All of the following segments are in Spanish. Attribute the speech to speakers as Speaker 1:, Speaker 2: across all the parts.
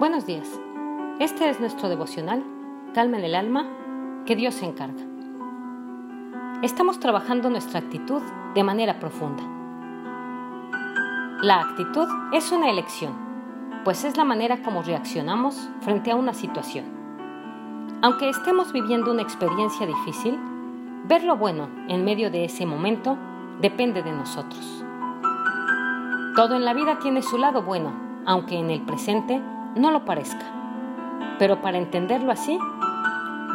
Speaker 1: Buenos días. Este es nuestro devocional, Calma en el alma, que Dios se encarga. Estamos trabajando nuestra actitud de manera profunda. La actitud es una elección, pues es la manera como reaccionamos frente a una situación. Aunque estemos viviendo una experiencia difícil, ver lo bueno en medio de ese momento depende de nosotros. Todo en la vida tiene su lado bueno, aunque en el presente no lo parezca. Pero para entenderlo así,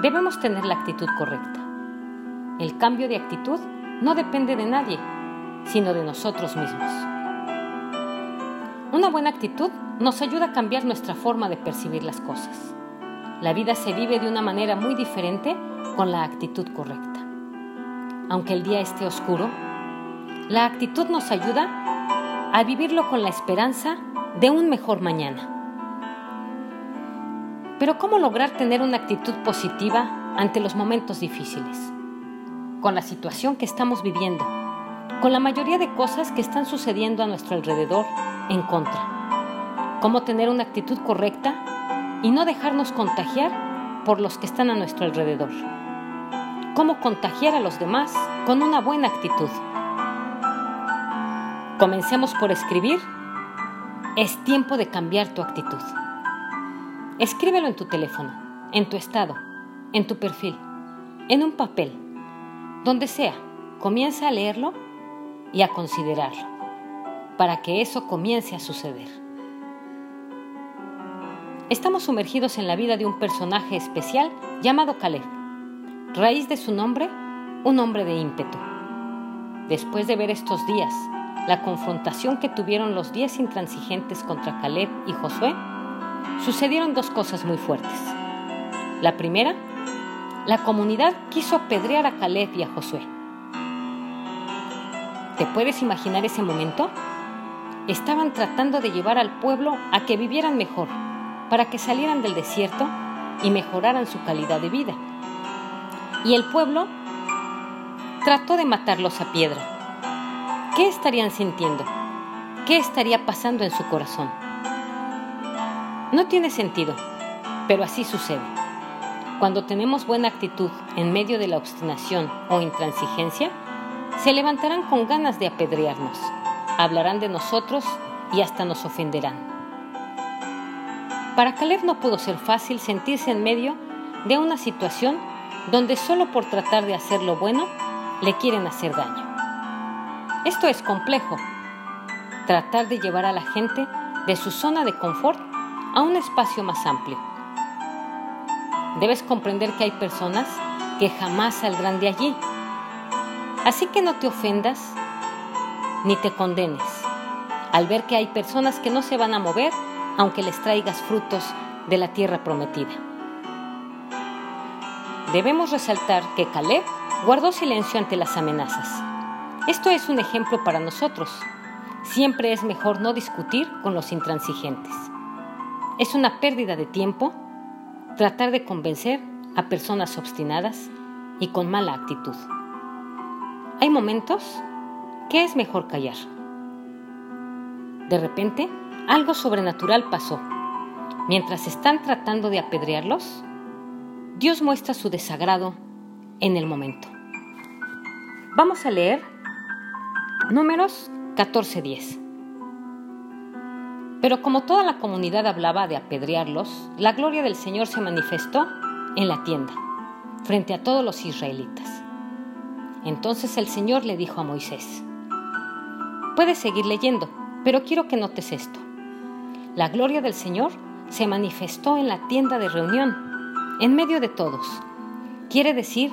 Speaker 1: debemos tener la actitud correcta. El cambio de actitud no depende de nadie, sino de nosotros mismos. Una buena actitud nos ayuda a cambiar nuestra forma de percibir las cosas. La vida se vive de una manera muy diferente con la actitud correcta. Aunque el día esté oscuro, la actitud nos ayuda a vivirlo con la esperanza de un mejor mañana. Pero ¿cómo lograr tener una actitud positiva ante los momentos difíciles? Con la situación que estamos viviendo, con la mayoría de cosas que están sucediendo a nuestro alrededor en contra. ¿Cómo tener una actitud correcta y no dejarnos contagiar por los que están a nuestro alrededor? ¿Cómo contagiar a los demás con una buena actitud? Comencemos por escribir. Es tiempo de cambiar tu actitud. Escríbelo en tu teléfono, en tu estado, en tu perfil, en un papel, donde sea. Comienza a leerlo y a considerarlo, para que eso comience a suceder. Estamos sumergidos en la vida de un personaje especial llamado Caleb. Raíz de su nombre, un hombre de ímpetu. Después de ver estos días, la confrontación que tuvieron los diez intransigentes contra Caleb y Josué, sucedieron dos cosas muy fuertes. La primera, la comunidad quiso apedrear a Caleb y a Josué. ¿Te puedes imaginar ese momento? Estaban tratando de llevar al pueblo a que vivieran mejor, para que salieran del desierto y mejoraran su calidad de vida. Y el pueblo trató de matarlos a piedra. ¿Qué estarían sintiendo? ¿Qué estaría pasando en su corazón? No tiene sentido, pero así sucede. Cuando tenemos buena actitud en medio de la obstinación o intransigencia, se levantarán con ganas de apedrearnos, hablarán de nosotros y hasta nos ofenderán. Para Caleb no pudo ser fácil sentirse en medio de una situación donde solo por tratar de hacer lo bueno le quieren hacer daño. Esto es complejo, tratar de llevar a la gente de su zona de confort a un espacio más amplio. Debes comprender que hay personas que jamás saldrán de allí. Así que no te ofendas ni te condenes al ver que hay personas que no se van a mover aunque les traigas frutos de la tierra prometida. Debemos resaltar que Caleb guardó silencio ante las amenazas. Esto es un ejemplo para nosotros. Siempre es mejor no discutir con los intransigentes. Es una pérdida de tiempo tratar de convencer a personas obstinadas y con mala actitud. Hay momentos que es mejor callar. De repente, algo sobrenatural pasó. Mientras están tratando de apedrearlos, Dios muestra su desagrado en el momento. Vamos a leer números 14:10. Pero como toda la comunidad hablaba de apedrearlos, la gloria del Señor se manifestó en la tienda, frente a todos los israelitas. Entonces el Señor le dijo a Moisés, Puedes seguir leyendo, pero quiero que notes esto. La gloria del Señor se manifestó en la tienda de reunión, en medio de todos. Quiere decir,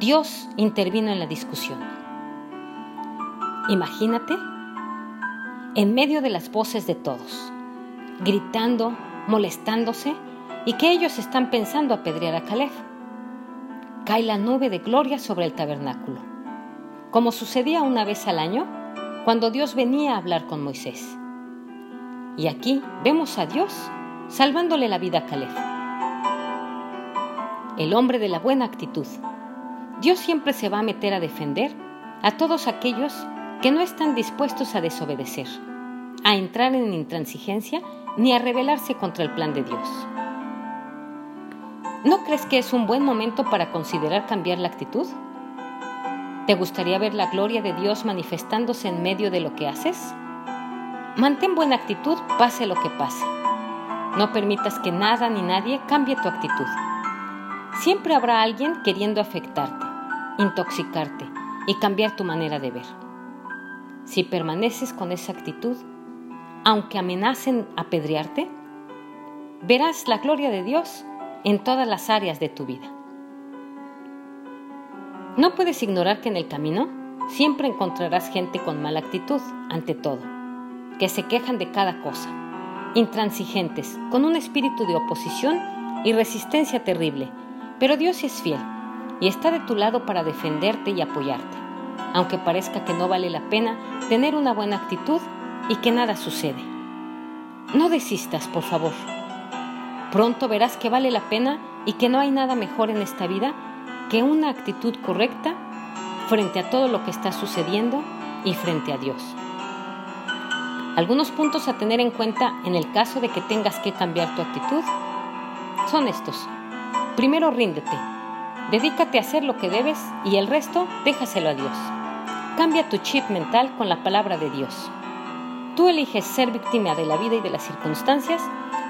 Speaker 1: Dios intervino en la discusión. Imagínate en medio de las voces de todos gritando, molestándose y que ellos están pensando apedrear a Caleb. Cae la nube de gloria sobre el tabernáculo, como sucedía una vez al año cuando Dios venía a hablar con Moisés. Y aquí vemos a Dios salvándole la vida a Caleb. El hombre de la buena actitud. Dios siempre se va a meter a defender a todos aquellos que no están dispuestos a desobedecer, a entrar en intransigencia ni a rebelarse contra el plan de Dios. ¿No crees que es un buen momento para considerar cambiar la actitud? ¿Te gustaría ver la gloria de Dios manifestándose en medio de lo que haces? Mantén buena actitud pase lo que pase. No permitas que nada ni nadie cambie tu actitud. Siempre habrá alguien queriendo afectarte, intoxicarte y cambiar tu manera de ver. Si permaneces con esa actitud, aunque amenacen apedrearte, verás la gloria de Dios en todas las áreas de tu vida. No puedes ignorar que en el camino siempre encontrarás gente con mala actitud ante todo, que se quejan de cada cosa, intransigentes, con un espíritu de oposición y resistencia terrible, pero Dios es fiel y está de tu lado para defenderte y apoyarte aunque parezca que no vale la pena tener una buena actitud y que nada sucede. No desistas, por favor. Pronto verás que vale la pena y que no hay nada mejor en esta vida que una actitud correcta frente a todo lo que está sucediendo y frente a Dios. Algunos puntos a tener en cuenta en el caso de que tengas que cambiar tu actitud son estos. Primero, ríndete. Dedícate a hacer lo que debes y el resto déjaselo a Dios. Cambia tu chip mental con la palabra de Dios. Tú eliges ser víctima de la vida y de las circunstancias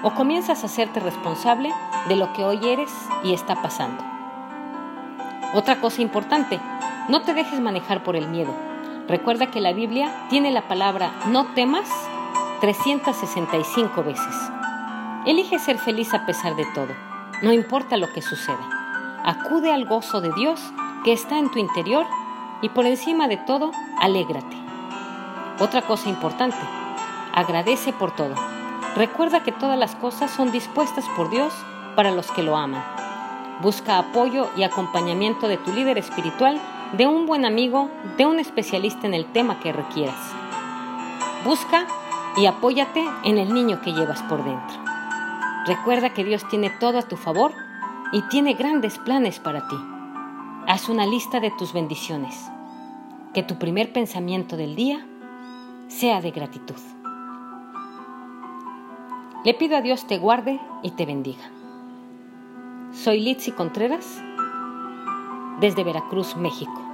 Speaker 1: o comienzas a hacerte responsable de lo que hoy eres y está pasando. Otra cosa importante, no te dejes manejar por el miedo. Recuerda que la Biblia tiene la palabra no temas 365 veces. Elige ser feliz a pesar de todo, no importa lo que suceda. Acude al gozo de Dios que está en tu interior y por encima de todo, alégrate. Otra cosa importante, agradece por todo. Recuerda que todas las cosas son dispuestas por Dios para los que lo aman. Busca apoyo y acompañamiento de tu líder espiritual, de un buen amigo, de un especialista en el tema que requieras. Busca y apóyate en el niño que llevas por dentro. Recuerda que Dios tiene todo a tu favor y tiene grandes planes para ti. Haz una lista de tus bendiciones. Que tu primer pensamiento del día sea de gratitud. Le pido a Dios te guarde y te bendiga. Soy Litsi Contreras desde Veracruz, México.